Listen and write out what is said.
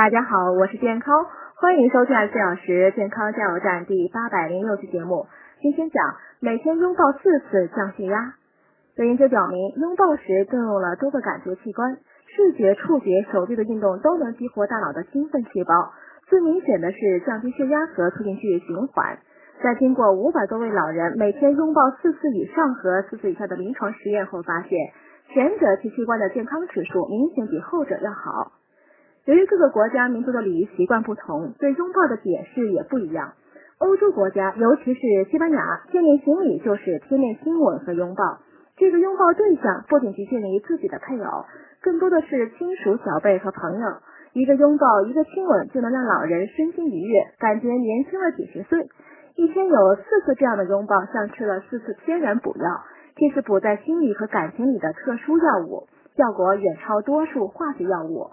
大家好，我是健康，欢迎收听四小时健康加油站第八百零六期节目。今天讲每天拥抱四次降血压。有研究表明，拥抱时动用了多个感觉器官，视觉、触觉、手臂的运动都能激活大脑的兴奋细胞。最明显的是降低血压和促进血液循环。在经过五百多位老人每天拥抱四次以上和四次以下的临床实验后发现，前者其器官的健康指数明显比后者要好。由于各个国家民族的礼仪习惯不同，对拥抱的解释也不一样。欧洲国家，尤其是西班牙，见面行礼就是贴面亲吻和拥抱。这个拥抱对象不仅局限于自己的配偶，更多的是亲属、小辈和朋友。一个拥抱，一个亲吻，就能让老人身心愉悦，感觉年轻了几十岁。一天有四次这样的拥抱，像吃了四次天然补药，这是补在心理和感情里的特殊药物，效果远超多数化学药物。